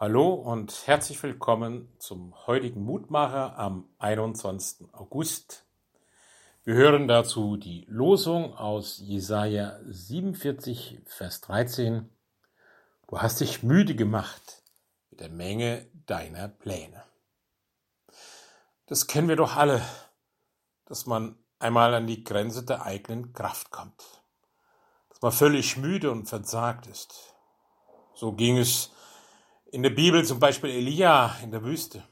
Hallo und herzlich willkommen zum heutigen Mutmacher am 21. August. Wir hören dazu die Losung aus Jesaja 47, Vers 13. Du hast dich müde gemacht mit der Menge deiner Pläne. Das kennen wir doch alle, dass man einmal an die Grenze der eigenen Kraft kommt, dass man völlig müde und versagt ist. So ging es in der Bibel zum Beispiel Elia in der Wüste.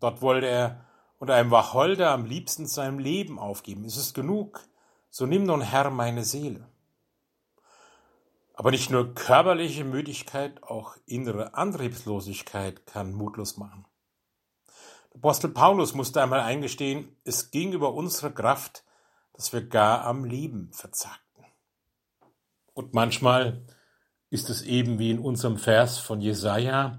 Dort wollte er unter einem Wacholder am liebsten sein Leben aufgeben. Ist es genug? So nimm nun Herr meine Seele. Aber nicht nur körperliche Müdigkeit, auch innere Antriebslosigkeit kann mutlos machen. Der Apostel Paulus musste einmal eingestehen, es ging über unsere Kraft, dass wir gar am Leben verzagten. Und manchmal ist es eben wie in unserem Vers von Jesaja,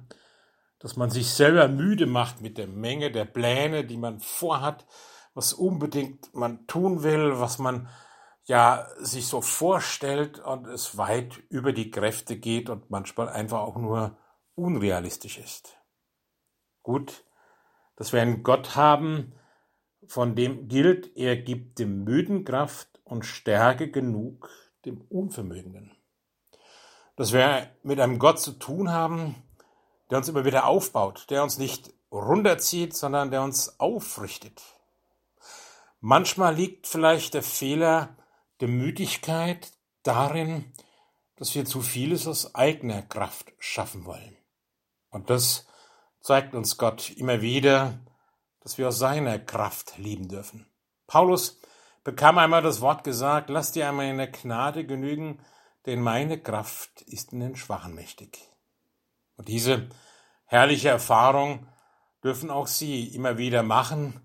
dass man sich selber müde macht mit der Menge der Pläne, die man vorhat, was unbedingt man tun will, was man ja sich so vorstellt und es weit über die Kräfte geht und manchmal einfach auch nur unrealistisch ist. Gut, dass wir einen Gott haben, von dem gilt, er gibt dem Müden Kraft und Stärke genug dem Unvermögenden dass wir mit einem Gott zu tun haben, der uns immer wieder aufbaut, der uns nicht runterzieht, sondern der uns aufrichtet. Manchmal liegt vielleicht der Fehler der Müdigkeit darin, dass wir zu vieles aus eigener Kraft schaffen wollen. Und das zeigt uns Gott immer wieder, dass wir aus seiner Kraft leben dürfen. Paulus bekam einmal das Wort gesagt, lass dir einmal in der Gnade genügen, denn meine Kraft ist in den Schwachen mächtig. Und diese herrliche Erfahrung dürfen auch Sie immer wieder machen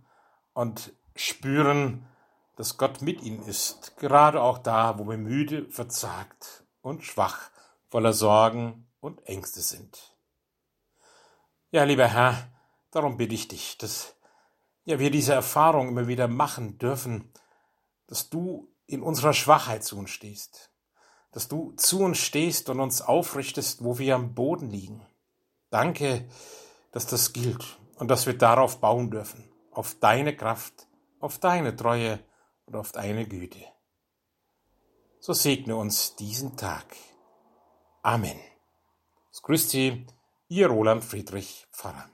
und spüren, dass Gott mit Ihnen ist, gerade auch da, wo wir müde, verzagt und schwach, voller Sorgen und Ängste sind. Ja, lieber Herr, darum bitte ich dich, dass ja, wir diese Erfahrung immer wieder machen dürfen, dass du in unserer Schwachheit zu uns stehst, dass du zu uns stehst und uns aufrichtest, wo wir am Boden liegen. Danke, dass das gilt und dass wir darauf bauen dürfen, auf deine Kraft, auf deine Treue und auf deine Güte. So segne uns diesen Tag. Amen. Es grüßt Sie, Ihr Roland Friedrich Pfarrer.